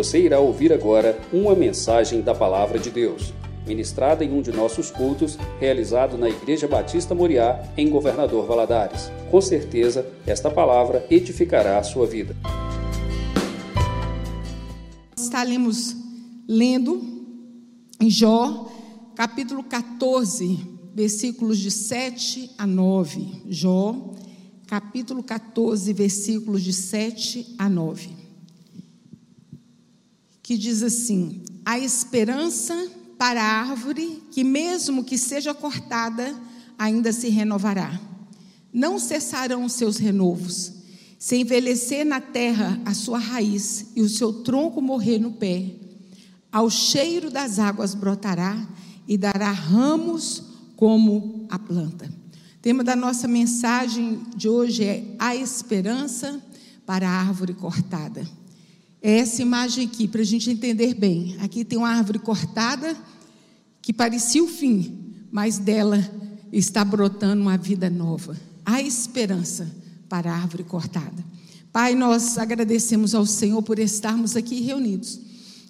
Você irá ouvir agora uma mensagem da Palavra de Deus, ministrada em um de nossos cultos, realizado na Igreja Batista Moriá, em Governador Valadares. Com certeza, esta palavra edificará a sua vida. Estaremos lendo em Jó, capítulo 14, versículos de 7 a 9. Jó, capítulo 14, versículos de 7 a 9. Que diz assim: A esperança para a árvore, que mesmo que seja cortada, ainda se renovará. Não cessarão seus renovos. Se envelhecer na terra a sua raiz e o seu tronco morrer no pé, ao cheiro das águas brotará e dará ramos como a planta. O tema da nossa mensagem de hoje é a esperança para a árvore cortada. É essa imagem aqui, para a gente entender bem. Aqui tem uma árvore cortada que parecia o fim, mas dela está brotando uma vida nova. A esperança para a árvore cortada. Pai, nós agradecemos ao Senhor por estarmos aqui reunidos.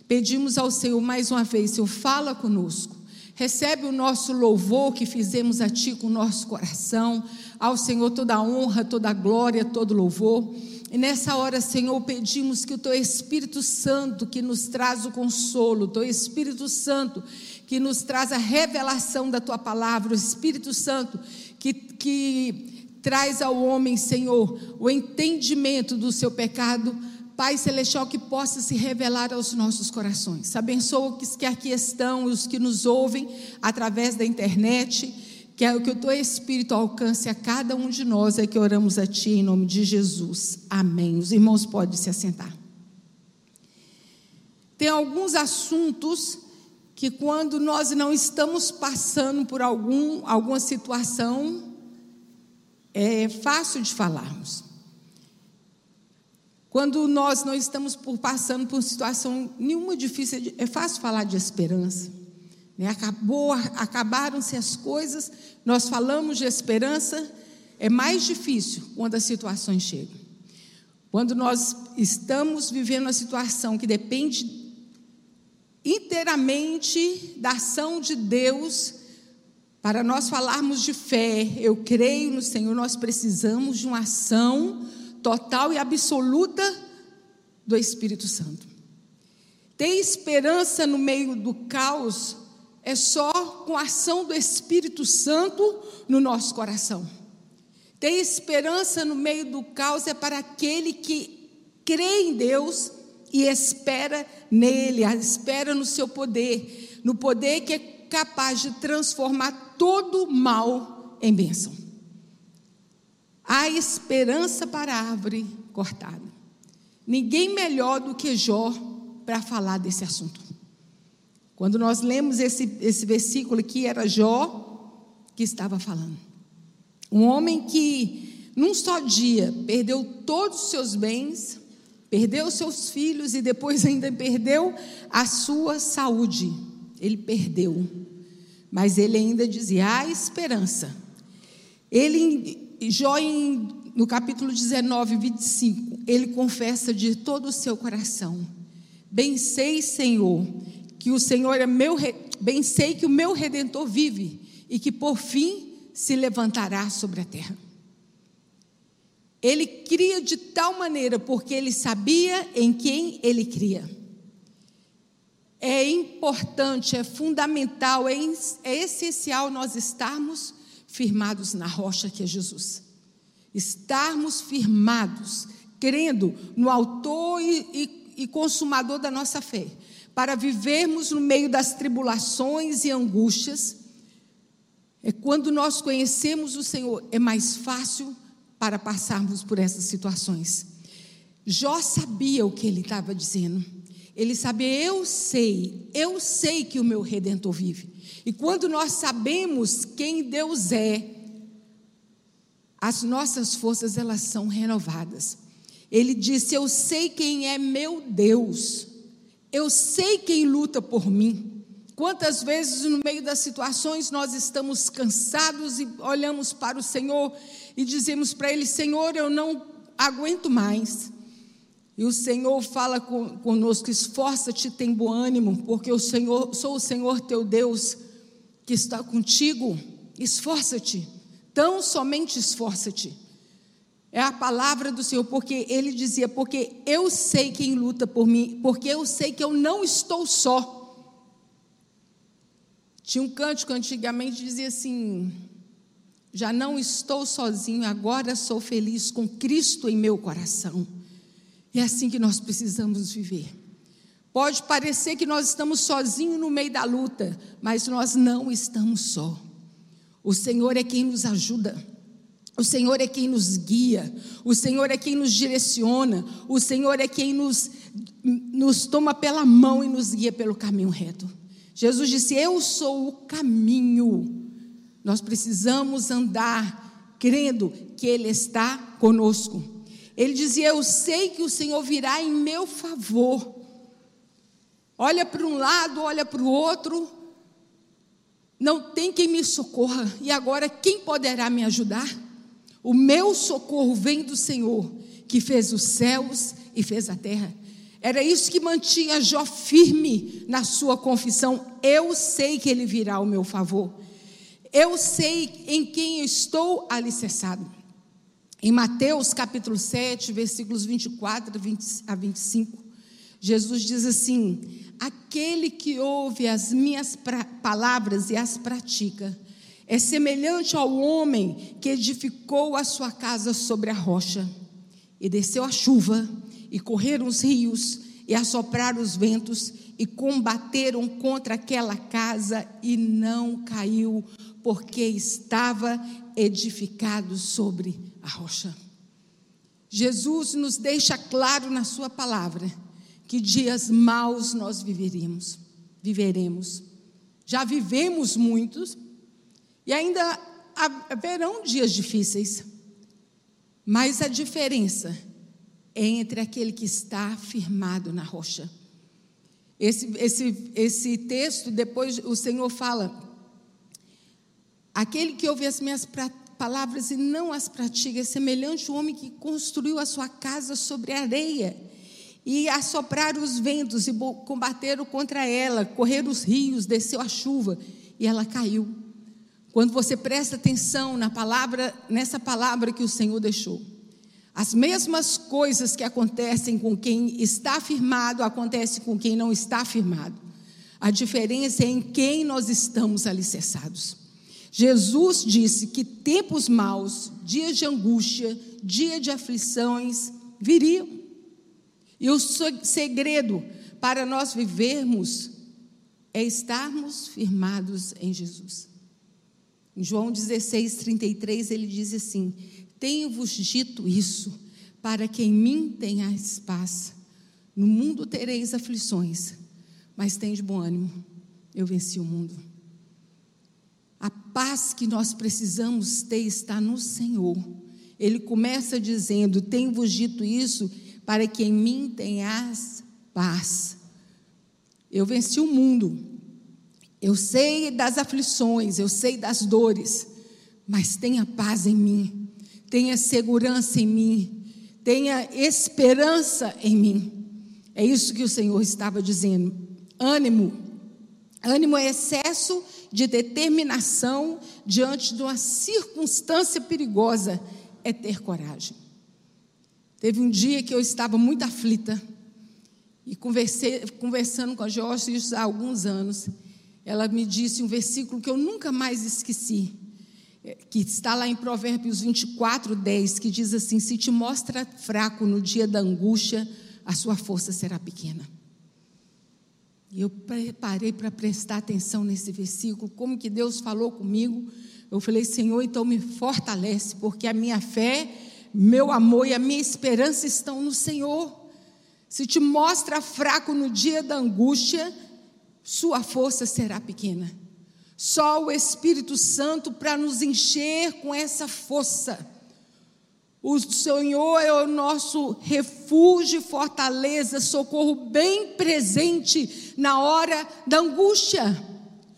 Pedimos ao Senhor mais uma vez, Senhor, fala conosco. Recebe o nosso louvor que fizemos a Ti com o nosso coração. Ao Senhor toda a honra, toda a glória, todo louvor. E nessa hora, Senhor, pedimos que o Teu Espírito Santo, que nos traz o consolo, o Teu Espírito Santo, que nos traz a revelação da Tua palavra, o Espírito Santo, que, que traz ao homem, Senhor, o entendimento do seu pecado, Pai Celestial, que possa se revelar aos nossos corações. Abençoa os que aqui estão, os que nos ouvem através da internet. Que é o que o teu Espírito alcance a cada um de nós, é que oramos a Ti em nome de Jesus. Amém. Os irmãos podem se assentar. Tem alguns assuntos que, quando nós não estamos passando por algum, alguma situação, é fácil de falarmos. Quando nós não estamos por, passando por situação nenhuma difícil, é fácil falar de esperança. Né? Acabou, acabaram-se as coisas, nós falamos de esperança, é mais difícil quando as situações chegam. Quando nós estamos vivendo uma situação que depende inteiramente da ação de Deus, para nós falarmos de fé, eu creio no Senhor, nós precisamos de uma ação total e absoluta do Espírito Santo. Ter esperança no meio do caos é só com a ação do Espírito Santo no nosso coração. Ter esperança no meio do caos é para aquele que crê em Deus e espera nele, espera no seu poder, no poder que é capaz de transformar todo mal em bênção. Há esperança para a árvore cortada. Ninguém melhor do que Jó para falar desse assunto. Quando nós lemos esse, esse versículo aqui, era Jó que estava falando. Um homem que, num só dia, perdeu todos os seus bens, perdeu seus filhos e depois ainda perdeu a sua saúde. Ele perdeu. Mas ele ainda dizia: há esperança. Ele Jó, no capítulo 19, 25, ele confessa de todo o seu coração: Bem sei, Senhor, que o Senhor é meu, bem sei que o meu redentor vive e que por fim se levantará sobre a terra. Ele cria de tal maneira porque ele sabia em quem ele cria. É importante, é fundamental, é, é essencial nós estarmos firmados na rocha que é Jesus. Estarmos firmados, crendo no Autor e, e, e Consumador da nossa fé, para vivermos no meio das tribulações e angústias. É quando nós conhecemos o Senhor, é mais fácil para passarmos por essas situações. Jó sabia o que ele estava dizendo. Ele sabia, eu sei, eu sei que o meu redentor vive. E quando nós sabemos quem Deus é, as nossas forças elas são renovadas. Ele disse: "Eu sei quem é meu Deus. Eu sei quem luta por mim." Quantas vezes no meio das situações nós estamos cansados e olhamos para o Senhor e dizemos para ele: "Senhor, eu não aguento mais. E o Senhor fala conosco: esforça-te, tem bom ânimo, porque o Senhor, sou o Senhor teu Deus que está contigo. Esforça-te, tão somente esforça-te. É a palavra do Senhor, porque ele dizia: Porque eu sei quem luta por mim, porque eu sei que eu não estou só. Tinha um cântico antigamente dizia assim: Já não estou sozinho, agora sou feliz com Cristo em meu coração. É assim que nós precisamos viver. Pode parecer que nós estamos sozinhos no meio da luta, mas nós não estamos só. O Senhor é quem nos ajuda. O Senhor é quem nos guia, o Senhor é quem nos direciona, o Senhor é quem nos, nos toma pela mão e nos guia pelo caminho reto. Jesus disse: Eu sou o caminho. Nós precisamos andar crendo que Ele está conosco. Ele dizia: Eu sei que o Senhor virá em meu favor. Olha para um lado, olha para o outro. Não tem quem me socorra. E agora, quem poderá me ajudar? O meu socorro vem do Senhor, que fez os céus e fez a terra. Era isso que mantinha Jó firme na sua confissão. Eu sei que ele virá ao meu favor. Eu sei em quem estou alicerçado. Em Mateus capítulo 7, versículos 24 a 25, Jesus diz assim: Aquele que ouve as minhas palavras e as pratica, é semelhante ao homem que edificou a sua casa sobre a rocha, e desceu a chuva, e correram os rios, e assopraram os ventos, e combateram contra aquela casa, e não caiu, porque estava edificado sobre a rocha. Jesus nos deixa claro na Sua palavra que dias maus nós viveríamos, viveremos. Já vivemos muitos, e ainda haverão dias difíceis, mas a diferença é entre aquele que está firmado na rocha. Esse, esse, esse texto, depois o Senhor fala: aquele que ouve as minhas palavras e não as pratica é semelhante ao homem que construiu a sua casa sobre areia e assopraram os ventos e combateram contra ela, correram os rios, desceu a chuva e ela caiu. Quando você presta atenção na palavra, nessa palavra que o Senhor deixou, as mesmas coisas que acontecem com quem está firmado acontecem com quem não está firmado. A diferença é em quem nós estamos alicerçados. Jesus disse que tempos maus, dias de angústia, dia de aflições viriam. E o segredo para nós vivermos é estarmos firmados em Jesus. Em João 16, 33, ele diz assim: tenho-vos dito isso, para que em mim tenhais paz. No mundo tereis aflições, mas de bom ânimo, eu venci o mundo. A paz que nós precisamos ter está no Senhor. Ele começa dizendo: Tenho-vos dito isso, para que em mim tenhas paz. Eu venci o mundo. Eu sei das aflições, eu sei das dores, mas tenha paz em mim tenha segurança em mim, tenha esperança em mim. É isso que o Senhor estava dizendo. Ânimo. Ânimo é excesso de determinação diante de uma circunstância perigosa, é ter coragem. Teve um dia que eu estava muito aflita e conversei, conversando com a Jorge há alguns anos. Ela me disse um versículo que eu nunca mais esqueci que está lá em Provérbios 24, 10, que diz assim: Se te mostra fraco no dia da angústia, a sua força será pequena. E eu parei para prestar atenção nesse versículo, como que Deus falou comigo. Eu falei, Senhor, então me fortalece, porque a minha fé, meu amor e a minha esperança estão no Senhor. Se te mostra fraco no dia da angústia, sua força será pequena. Só o Espírito Santo para nos encher com essa força. O Senhor é o nosso refúgio fortaleza, socorro bem presente na hora da angústia.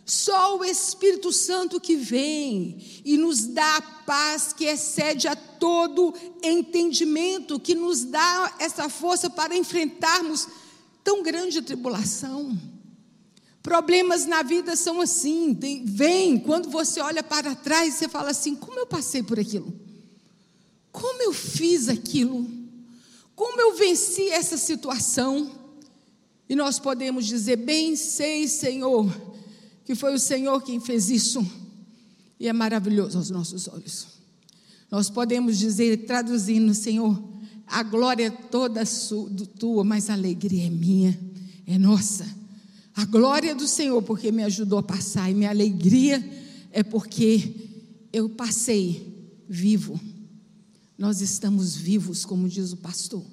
Só o Espírito Santo que vem e nos dá a paz que excede a todo entendimento, que nos dá essa força para enfrentarmos tão grande tribulação. Problemas na vida são assim, vem, quando você olha para trás, você fala assim: como eu passei por aquilo? Como eu fiz aquilo? Como eu venci essa situação? E nós podemos dizer: bem sei, Senhor, que foi o Senhor quem fez isso, e é maravilhoso aos nossos olhos. Nós podemos dizer, traduzindo, Senhor, a glória é toda sua, tua, mas a alegria é minha, é nossa. A glória do Senhor, porque me ajudou a passar, e minha alegria é porque eu passei vivo. Nós estamos vivos, como diz o pastor.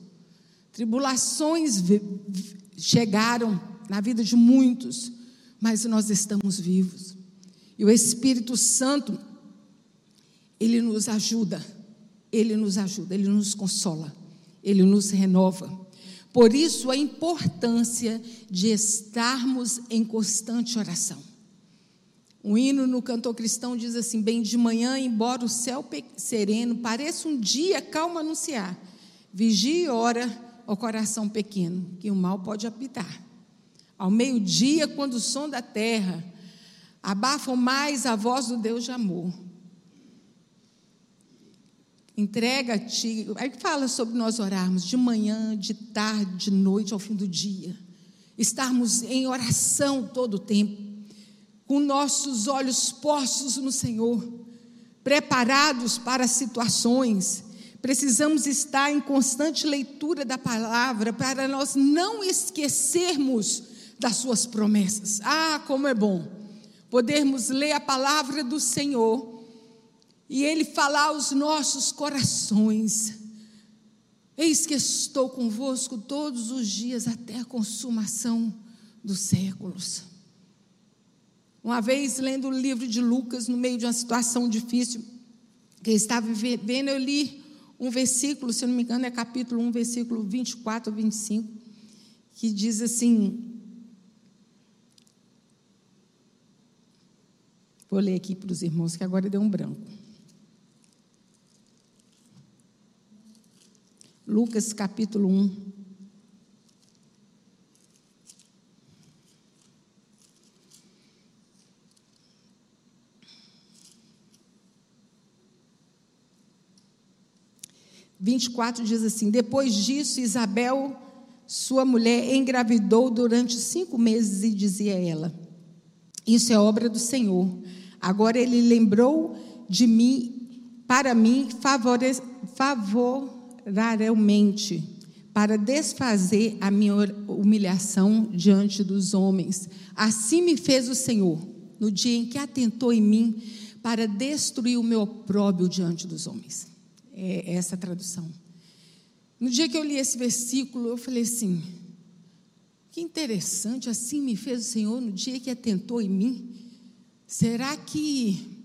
Tribulações chegaram na vida de muitos, mas nós estamos vivos. E o Espírito Santo, ele nos ajuda, ele nos ajuda, ele nos consola, ele nos renova. Por isso a importância de estarmos em constante oração. O hino no cantor cristão diz assim: Bem de manhã, embora o céu sereno pareça um dia calmo anunciar, vigie e ora ao coração pequeno, que o mal pode habitar. Ao meio-dia, quando o som da terra abafa mais a voz do Deus de amor. Entrega-te. Aí fala sobre nós orarmos de manhã, de tarde, de noite, ao fim do dia. Estarmos em oração todo o tempo, com nossos olhos postos no Senhor, preparados para situações. Precisamos estar em constante leitura da palavra para nós não esquecermos das suas promessas. Ah, como é bom podermos ler a palavra do Senhor e Ele falar aos nossos corações. Eis que estou convosco todos os dias até a consumação dos séculos. Uma vez, lendo o livro de Lucas, no meio de uma situação difícil que eu estava vivendo, eu li um versículo, se não me engano, é capítulo 1, versículo 24 ou 25, que diz assim: Vou ler aqui para os irmãos que agora deu um branco. Lucas capítulo 1. Vinte e quatro diz assim: Depois disso, Isabel, sua mulher, engravidou durante cinco meses e dizia a ela: Isso é obra do Senhor Agora ele lembrou de mim, para mim, favoravelmente, para desfazer a minha humilhação diante dos homens. Assim me fez o Senhor, no dia em que atentou em mim, para destruir o meu opróbio diante dos homens. É essa a tradução. No dia que eu li esse versículo, eu falei assim: que interessante, assim me fez o Senhor no dia que atentou em mim. Será que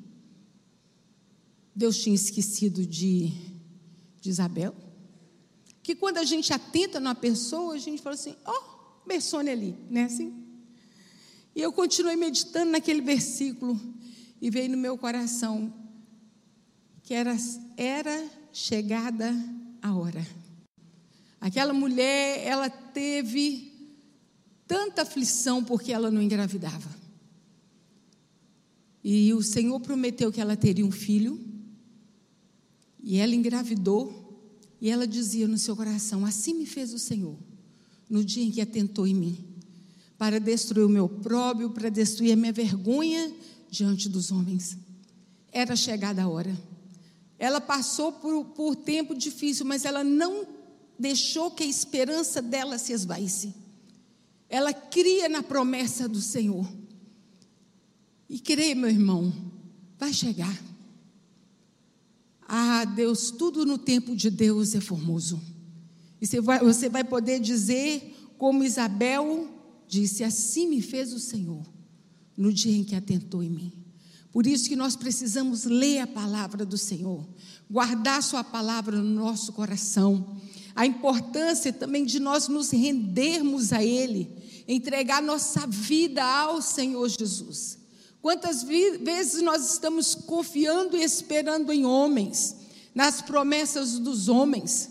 Deus tinha esquecido de, de Isabel? Que quando a gente atenta numa pessoa, a gente fala assim, ó, oh, ali, né assim? E eu continuei meditando naquele versículo e veio no meu coração que era, era chegada a hora. Aquela mulher, ela teve tanta aflição porque ela não engravidava. E o Senhor prometeu que ela teria um filho. E ela engravidou. E ela dizia no seu coração: Assim me fez o Senhor, no dia em que atentou em mim, para destruir o meu próprio, para destruir a minha vergonha diante dos homens. Era chegada a hora. Ela passou por, por tempo difícil, mas ela não deixou que a esperança dela se esvaísse. Ela cria na promessa do Senhor. E creia, meu irmão, vai chegar. Ah, Deus, tudo no tempo de Deus é formoso. E você vai, você vai poder dizer, como Isabel disse: Assim me fez o Senhor, no dia em que atentou em mim. Por isso que nós precisamos ler a palavra do Senhor, guardar Sua palavra no nosso coração. A importância também de nós nos rendermos a Ele, entregar nossa vida ao Senhor Jesus. Quantas vezes nós estamos confiando e esperando em homens, nas promessas dos homens,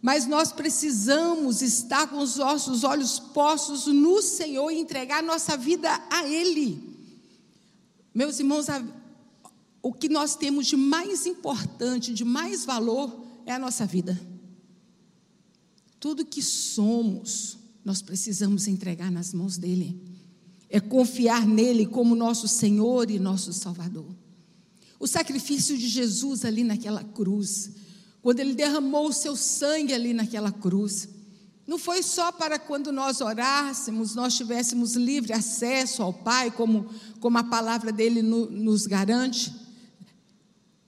mas nós precisamos estar com os nossos olhos postos no Senhor e entregar nossa vida a Ele. Meus irmãos, o que nós temos de mais importante, de mais valor, é a nossa vida. Tudo que somos, nós precisamos entregar nas mãos dEle. É confiar nele como nosso Senhor e nosso Salvador. O sacrifício de Jesus ali naquela cruz, quando ele derramou o seu sangue ali naquela cruz, não foi só para quando nós orássemos, nós tivéssemos livre acesso ao Pai, como, como a palavra dele no, nos garante.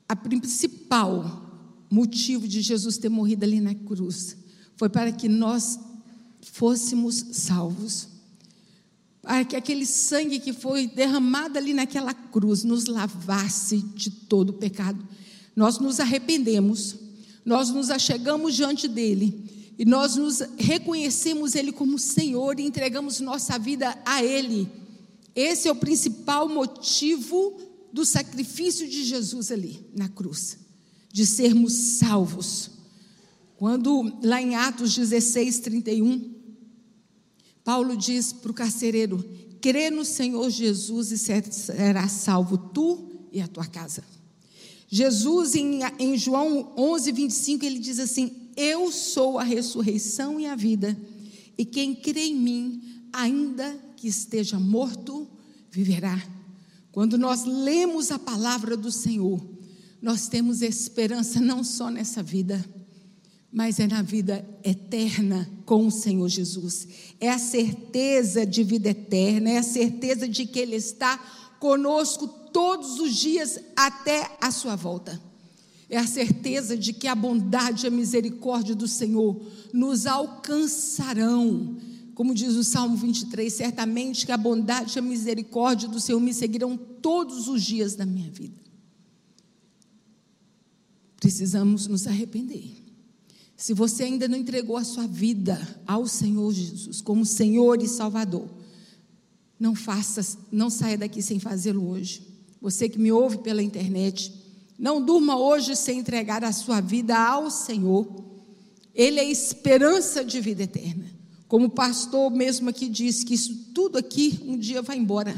A principal motivo de Jesus ter morrido ali na cruz foi para que nós fôssemos salvos. Aquele sangue que foi derramado ali naquela cruz nos lavasse de todo o pecado. Nós nos arrependemos, nós nos achegamos diante dele e nós nos reconhecemos ele como Senhor e entregamos nossa vida a ele. Esse é o principal motivo do sacrifício de Jesus ali na cruz, de sermos salvos. Quando lá em Atos 16, 31, Paulo diz para o carcereiro: crê no Senhor Jesus e será salvo tu e a tua casa. Jesus, em, em João 11, 25, ele diz assim: Eu sou a ressurreição e a vida, e quem crê em mim, ainda que esteja morto, viverá. Quando nós lemos a palavra do Senhor, nós temos esperança não só nessa vida, mas é na vida eterna com o Senhor Jesus. É a certeza de vida eterna, é a certeza de que Ele está conosco todos os dias até a sua volta. É a certeza de que a bondade e a misericórdia do Senhor nos alcançarão. Como diz o Salmo 23, certamente que a bondade e a misericórdia do Senhor me seguirão todos os dias da minha vida. Precisamos nos arrepender se você ainda não entregou a sua vida ao Senhor Jesus como Senhor e Salvador, não faça, não saia daqui sem fazê-lo hoje. Você que me ouve pela internet, não durma hoje sem entregar a sua vida ao Senhor. Ele é esperança de vida eterna. Como o pastor mesmo aqui disse que isso tudo aqui um dia vai embora.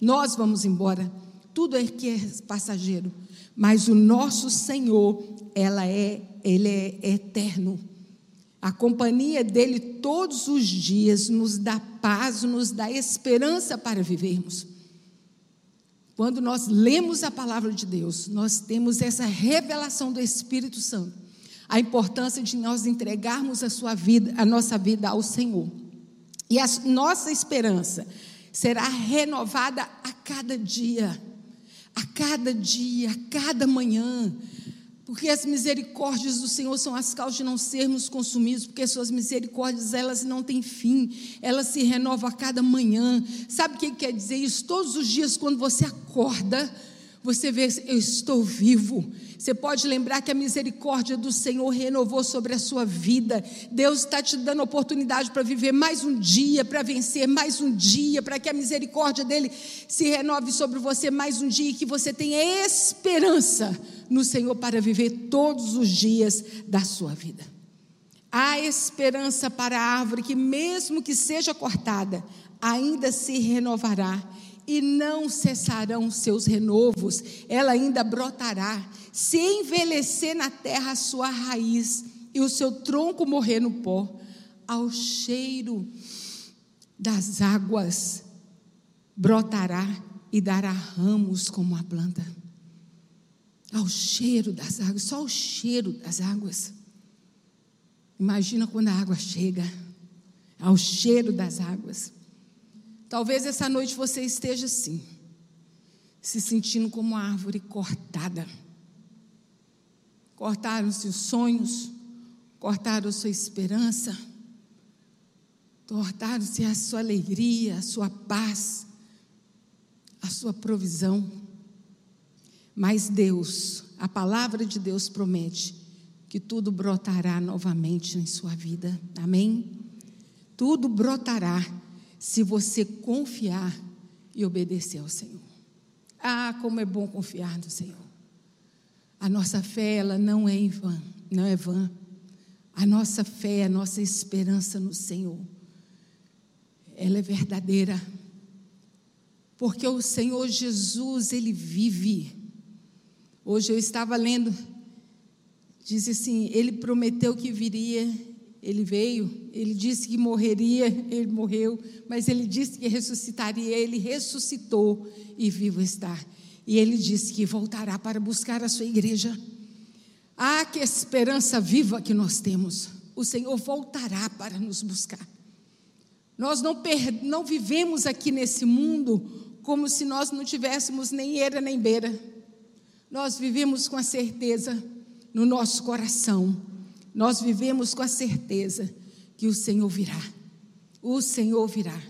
Nós vamos embora. Tudo aqui é passageiro, mas o nosso Senhor, ela é ele é eterno. A companhia dele todos os dias nos dá paz, nos dá esperança para vivermos. Quando nós lemos a palavra de Deus, nós temos essa revelação do Espírito Santo, a importância de nós entregarmos a sua vida, a nossa vida ao Senhor. E a nossa esperança será renovada a cada dia, a cada dia, a cada manhã. Porque as misericórdias do Senhor são as causas de não sermos consumidos, porque suas misericórdias, elas não têm fim, elas se renovam a cada manhã. Sabe o que quer dizer isso? Todos os dias, quando você acorda, você vê, eu estou vivo. Você pode lembrar que a misericórdia do Senhor renovou sobre a sua vida. Deus está te dando oportunidade para viver mais um dia, para vencer mais um dia, para que a misericórdia dele se renove sobre você mais um dia e que você tenha esperança no Senhor para viver todos os dias da sua vida. Há esperança para a árvore que, mesmo que seja cortada, ainda se renovará e não cessarão seus renovos, ela ainda brotará. Se envelhecer na terra a sua raiz e o seu tronco morrer no pó, ao cheiro das águas brotará e dará ramos como a planta. Ao cheiro das águas, só o cheiro das águas. Imagina quando a água chega, ao cheiro das águas. Talvez essa noite você esteja assim, se sentindo como uma árvore cortada. Cortaram-se os sonhos, cortaram sua esperança, cortaram-se a sua alegria, a sua paz, a sua provisão. Mas Deus, a palavra de Deus promete que tudo brotará novamente em sua vida. Amém? Tudo brotará se você confiar e obedecer ao Senhor. Ah, como é bom confiar no Senhor. A nossa fé, ela não é em não é vã. A nossa fé, a nossa esperança no Senhor, ela é verdadeira. Porque o Senhor Jesus, ele vive. Hoje eu estava lendo, diz assim: ele prometeu que viria, ele veio, ele disse que morreria, ele morreu, mas ele disse que ressuscitaria, ele ressuscitou e vivo está. E ele disse que voltará para buscar a sua igreja. Ah, que esperança viva que nós temos! O Senhor voltará para nos buscar. Nós não, não vivemos aqui nesse mundo como se nós não tivéssemos nem eira nem beira. Nós vivemos com a certeza no nosso coração, nós vivemos com a certeza que o Senhor virá. O Senhor virá.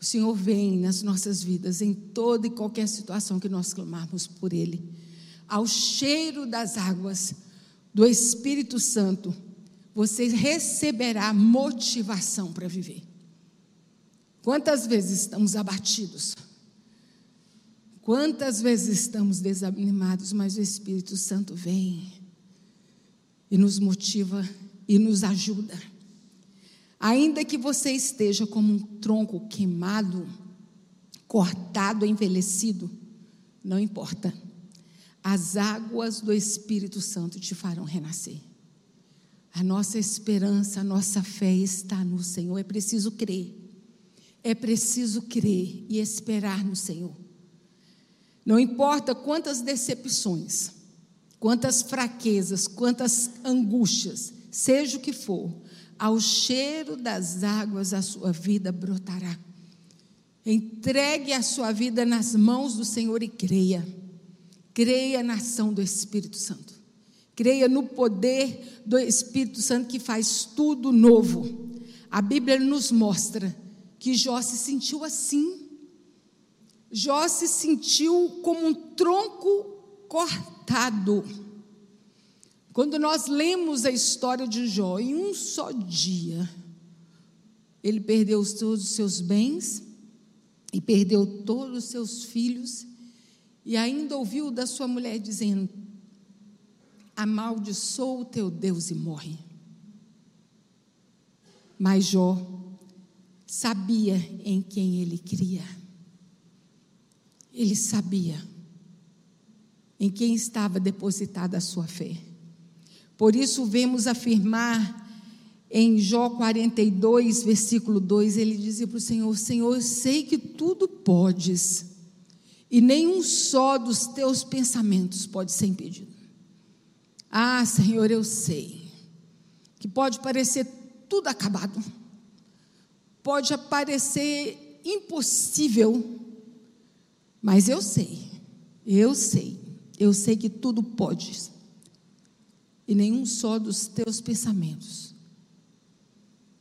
O Senhor vem nas nossas vidas, em toda e qualquer situação que nós clamarmos por Ele. Ao cheiro das águas do Espírito Santo, você receberá motivação para viver. Quantas vezes estamos abatidos? Quantas vezes estamos desanimados, mas o Espírito Santo vem e nos motiva e nos ajuda. Ainda que você esteja como um tronco queimado, cortado, envelhecido, não importa. As águas do Espírito Santo te farão renascer. A nossa esperança, a nossa fé está no Senhor. É preciso crer. É preciso crer e esperar no Senhor. Não importa quantas decepções, quantas fraquezas, quantas angústias, seja o que for, ao cheiro das águas a sua vida brotará. Entregue a sua vida nas mãos do Senhor e creia. Creia na ação do Espírito Santo. Creia no poder do Espírito Santo que faz tudo novo. A Bíblia nos mostra que Jó se sentiu assim Jó se sentiu como um tronco cortado. Quando nós lemos a história de Jó, em um só dia, ele perdeu todos os seus bens e perdeu todos os seus filhos, e ainda ouviu da sua mulher dizendo: Amaldiçoa o teu Deus e morre. Mas Jó sabia em quem ele cria. Ele sabia em quem estava depositada a sua fé. Por isso, vemos afirmar em Jó 42, versículo 2, ele dizia para o Senhor: Senhor, sei que tudo podes, e nenhum só dos teus pensamentos pode ser impedido. Ah, Senhor, eu sei que pode parecer tudo acabado, pode parecer impossível mas eu sei, eu sei, eu sei que tudo podes, e nenhum só dos teus pensamentos.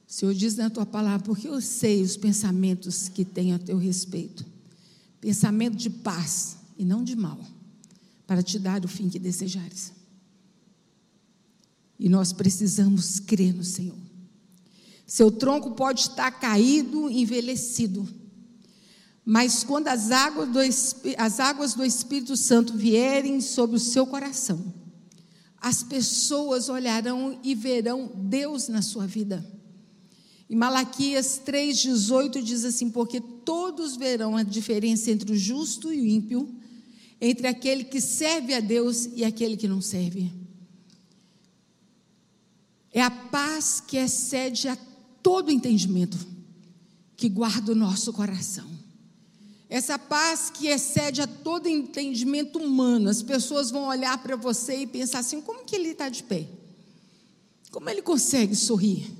O Senhor diz na tua palavra, porque eu sei os pensamentos que tenho a teu respeito pensamento de paz e não de mal, para te dar o fim que desejares. E nós precisamos crer no Senhor. Seu tronco pode estar caído, envelhecido, mas quando as águas, do, as águas do Espírito Santo vierem sobre o seu coração, as pessoas olharão e verão Deus na sua vida. Em Malaquias 3,18 diz assim: Porque todos verão a diferença entre o justo e o ímpio, entre aquele que serve a Deus e aquele que não serve. É a paz que excede a todo entendimento, que guarda o nosso coração. Essa paz que excede a todo entendimento humano. As pessoas vão olhar para você e pensar assim: como que ele está de pé? Como ele consegue sorrir?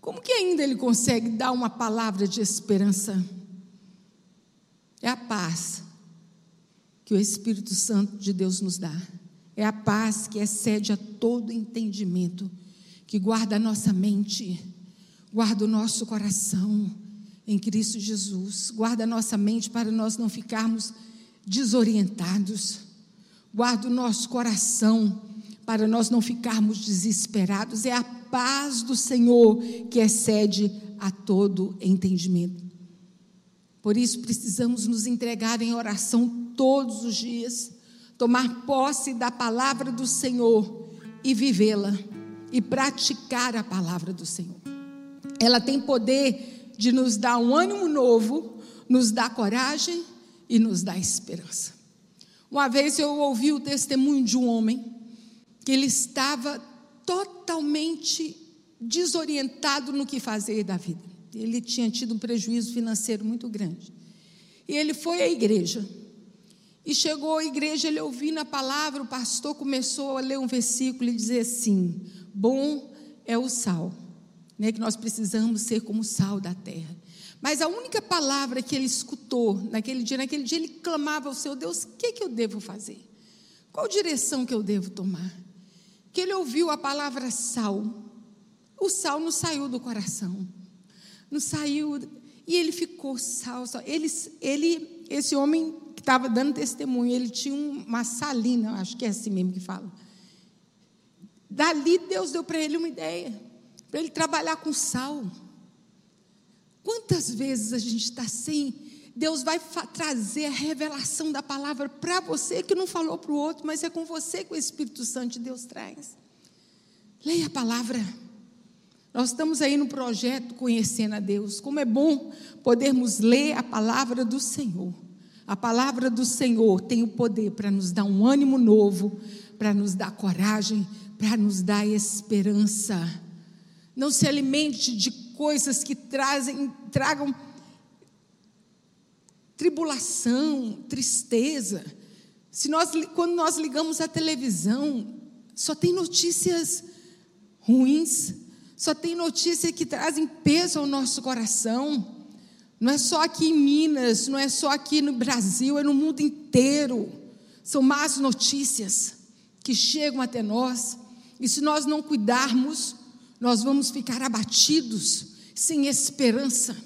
Como que ainda ele consegue dar uma palavra de esperança? É a paz que o Espírito Santo de Deus nos dá. É a paz que excede a todo entendimento, que guarda a nossa mente, guarda o nosso coração em Cristo Jesus. Guarda nossa mente para nós não ficarmos desorientados. Guarda o nosso coração para nós não ficarmos desesperados. É a paz do Senhor que excede a todo entendimento. Por isso precisamos nos entregar em oração todos os dias, tomar posse da palavra do Senhor e vivê-la e praticar a palavra do Senhor. Ela tem poder de nos dar um ânimo novo, nos dar coragem e nos dar esperança. Uma vez eu ouvi o testemunho de um homem que ele estava totalmente desorientado no que fazer da vida. Ele tinha tido um prejuízo financeiro muito grande. E ele foi à igreja. E chegou à igreja, ele ouvindo a palavra, o pastor começou a ler um versículo e dizer assim: Bom é o sal, né, que nós precisamos ser como sal da terra. Mas a única palavra que ele escutou naquele dia, naquele dia ele clamava ao seu Deus: o que, que eu devo fazer? Qual direção que eu devo tomar? Que ele ouviu a palavra sal. O sal não saiu do coração, não saiu, e ele ficou sal. sal. Ele, ele, esse homem que estava dando testemunho, ele tinha uma salina, acho que é assim mesmo que fala. Dali Deus deu para ele uma ideia, para ele trabalhar com sal. Quantas vezes a gente está assim? Deus vai trazer a revelação da palavra para você que não falou para o outro, mas é com você que o Espírito Santo de Deus traz. Leia a palavra. Nós estamos aí no projeto Conhecendo a Deus. Como é bom podermos ler a palavra do Senhor. A palavra do Senhor tem o poder para nos dar um ânimo novo, para nos dar coragem, para nos dar esperança. Não se alimente de coisas que trazem, tragam tribulação, tristeza. Se nós, quando nós ligamos a televisão, só tem notícias ruins, só tem notícias que trazem peso ao nosso coração. Não é só aqui em Minas, não é só aqui no Brasil, é no mundo inteiro. São más notícias que chegam até nós. E se nós não cuidarmos, nós vamos ficar abatidos, sem esperança.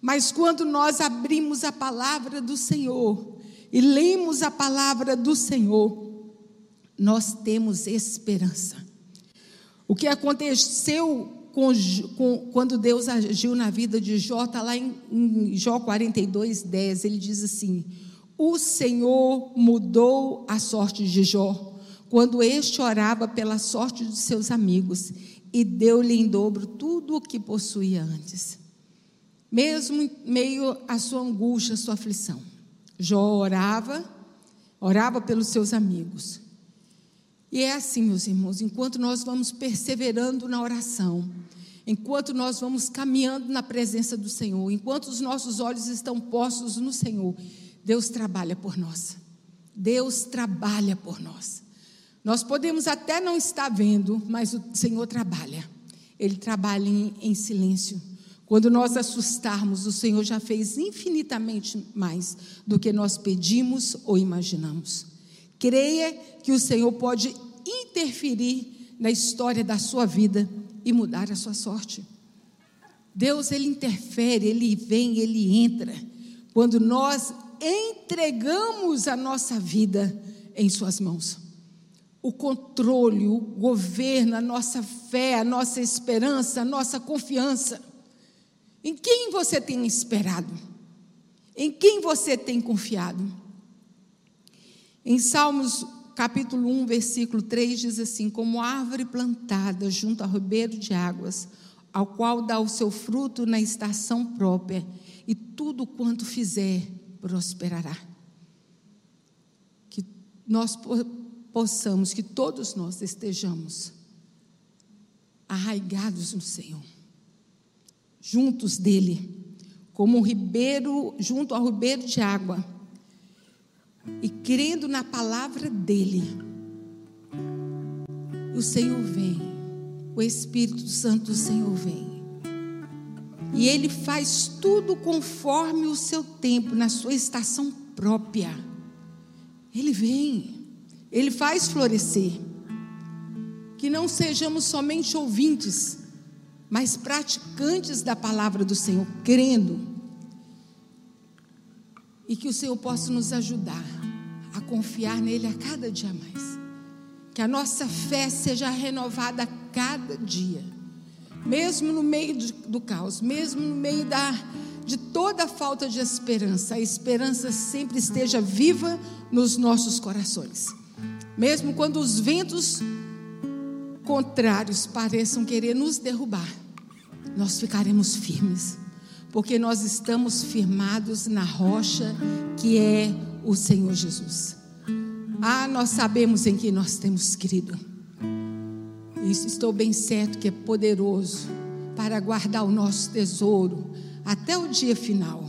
Mas quando nós abrimos a palavra do Senhor e lemos a palavra do Senhor, nós temos esperança. O que aconteceu com, com, quando Deus agiu na vida de Jó, está lá em, em Jó 42, 10, ele diz assim: O Senhor mudou a sorte de Jó quando este orava pela sorte de seus amigos e deu-lhe em dobro tudo o que possuía antes. Mesmo em meio à sua angústia, à sua aflição. Jó orava, orava pelos seus amigos. E é assim, meus irmãos, enquanto nós vamos perseverando na oração, enquanto nós vamos caminhando na presença do Senhor, enquanto os nossos olhos estão postos no Senhor, Deus trabalha por nós. Deus trabalha por nós. Nós podemos até não estar vendo, mas o Senhor trabalha. Ele trabalha em, em silêncio. Quando nós assustarmos, o Senhor já fez infinitamente mais do que nós pedimos ou imaginamos. Creia que o Senhor pode interferir na história da sua vida e mudar a sua sorte. Deus, Ele interfere, Ele vem, Ele entra. Quando nós entregamos a nossa vida em Suas mãos o controle, o governo, a nossa fé, a nossa esperança, a nossa confiança. Em quem você tem esperado? Em quem você tem confiado? Em Salmos capítulo 1, versículo 3 diz assim: Como árvore plantada junto ao ribeiro de águas, ao qual dá o seu fruto na estação própria, e tudo quanto fizer prosperará. Que nós possamos, que todos nós estejamos arraigados no Senhor, juntos dele, como um ribeiro, junto ao ribeiro de água, e crendo na palavra dele. O Senhor vem, o Espírito Santo do Senhor vem. E ele faz tudo conforme o seu tempo, na sua estação própria. Ele vem. Ele faz florescer. Que não sejamos somente ouvintes, mas praticantes da palavra do Senhor, crendo. E que o Senhor possa nos ajudar a confiar nele a cada dia mais. Que a nossa fé seja renovada a cada dia. mesmo no meio do caos, mesmo no meio da, de toda a falta de esperança, a esperança sempre esteja viva nos nossos corações. Mesmo quando os ventos contrários pareçam querer nos derrubar, nós ficaremos firmes, porque nós estamos firmados na rocha que é o Senhor Jesus. Ah, nós sabemos em que nós temos crido. Isso estou bem certo que é poderoso para guardar o nosso tesouro até o dia final.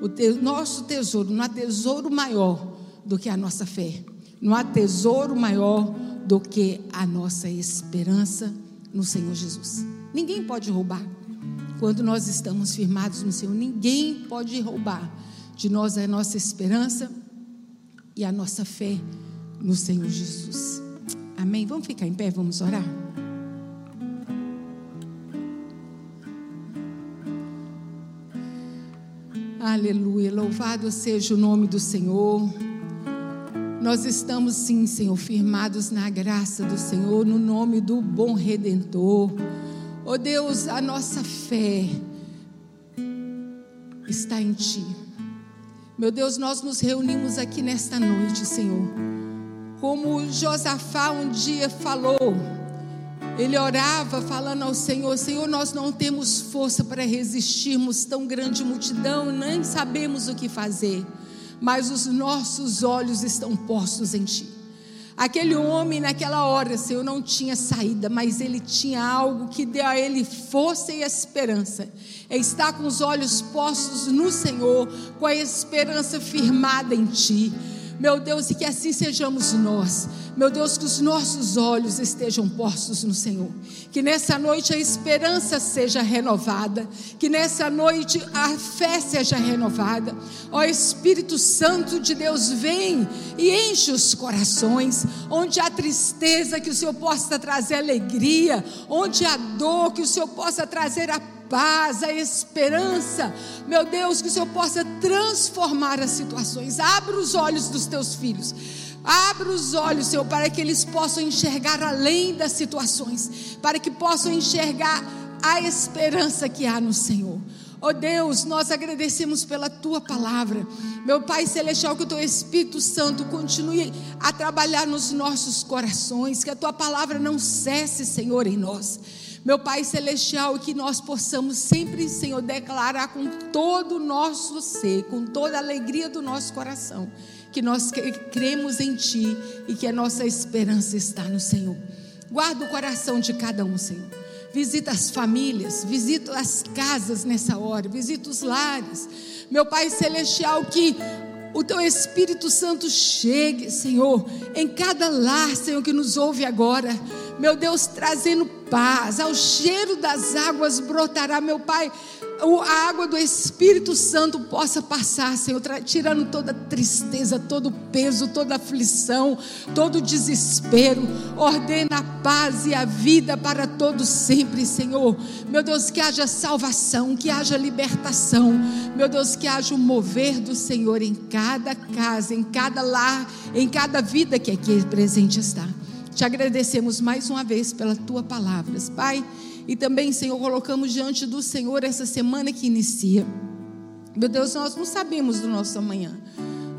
O te, nosso tesouro, não há tesouro maior do que a nossa fé. Não há tesouro maior do que a nossa esperança no Senhor Jesus. Ninguém pode roubar. Quando nós estamos firmados no Senhor, ninguém pode roubar de nós a nossa esperança e a nossa fé no Senhor Jesus. Amém? Vamos ficar em pé, vamos orar? Aleluia, louvado seja o nome do Senhor. Nós estamos sim, Senhor, firmados na graça do Senhor, no nome do bom Redentor. Oh Deus, a nossa fé está em Ti. Meu Deus, nós nos reunimos aqui nesta noite, Senhor como Josafá um dia falou, ele orava falando ao Senhor: Senhor, nós não temos força para resistirmos tão grande multidão, nem sabemos o que fazer, mas os nossos olhos estão postos em Ti. Aquele homem, naquela hora, Senhor, não tinha saída, mas ele tinha algo que deu a ele força e esperança. É estar com os olhos postos no Senhor, com a esperança firmada em Ti. Meu Deus, e que assim sejamos nós. Meu Deus, que os nossos olhos estejam postos no Senhor. Que nessa noite a esperança seja renovada. Que nessa noite a fé seja renovada. Ó Espírito Santo de Deus, vem e enche os corações. Onde há tristeza, que o Senhor possa trazer alegria. Onde há dor, que o Senhor possa trazer a paz, a esperança. Meu Deus, que o Senhor possa transformar as situações. Abra os olhos dos teus filhos. Abra os olhos, Senhor, para que eles possam enxergar além das situações, para que possam enxergar a esperança que há no Senhor. Oh Deus, nós agradecemos pela tua palavra. Meu Pai Celestial, que o teu Espírito Santo continue a trabalhar nos nossos corações, que a tua palavra não cesse, Senhor, em nós. Meu Pai Celestial, que nós possamos sempre, Senhor, declarar com todo o nosso ser, com toda a alegria do nosso coração, que nós cremos em Ti e que a nossa esperança está no Senhor. Guarda o coração de cada um, Senhor. Visita as famílias, visita as casas nessa hora, visita os lares. Meu Pai Celestial, que o teu Espírito Santo chegue, Senhor, em cada lar, Senhor, que nos ouve agora. Meu Deus, trazendo paz, ao cheiro das águas brotará, meu Pai, a água do Espírito Santo possa passar, Senhor, tirando toda tristeza, todo peso, toda aflição, todo desespero. Ordena a paz e a vida para todos sempre, Senhor. Meu Deus, que haja salvação, que haja libertação. Meu Deus, que haja o mover do Senhor em cada casa, em cada lar, em cada vida que aqui presente está. Te agradecemos mais uma vez pela tua palavra, Pai. E também, Senhor, colocamos diante do Senhor essa semana que inicia. Meu Deus, nós não sabemos do nosso amanhã.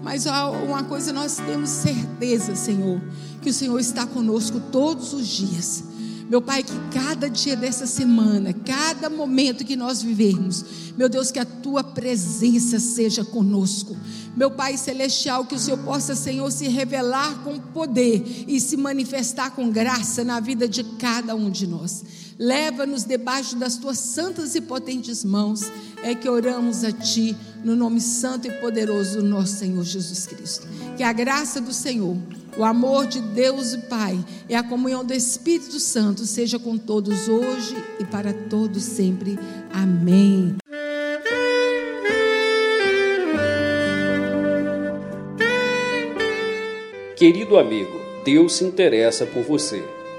Mas uma coisa nós temos certeza, Senhor, que o Senhor está conosco todos os dias. Meu Pai, que cada dia dessa semana, cada momento que nós vivermos, meu Deus, que a tua presença seja conosco. Meu Pai celestial, que o Senhor possa, Senhor, se revelar com poder e se manifestar com graça na vida de cada um de nós. Leva-nos debaixo das tuas santas e potentes mãos. É que oramos a ti, no nome santo e poderoso do nosso Senhor Jesus Cristo. Que a graça do Senhor o amor de Deus e Pai e a comunhão do Espírito Santo seja com todos hoje e para todos sempre. Amém. Querido amigo, Deus se interessa por você.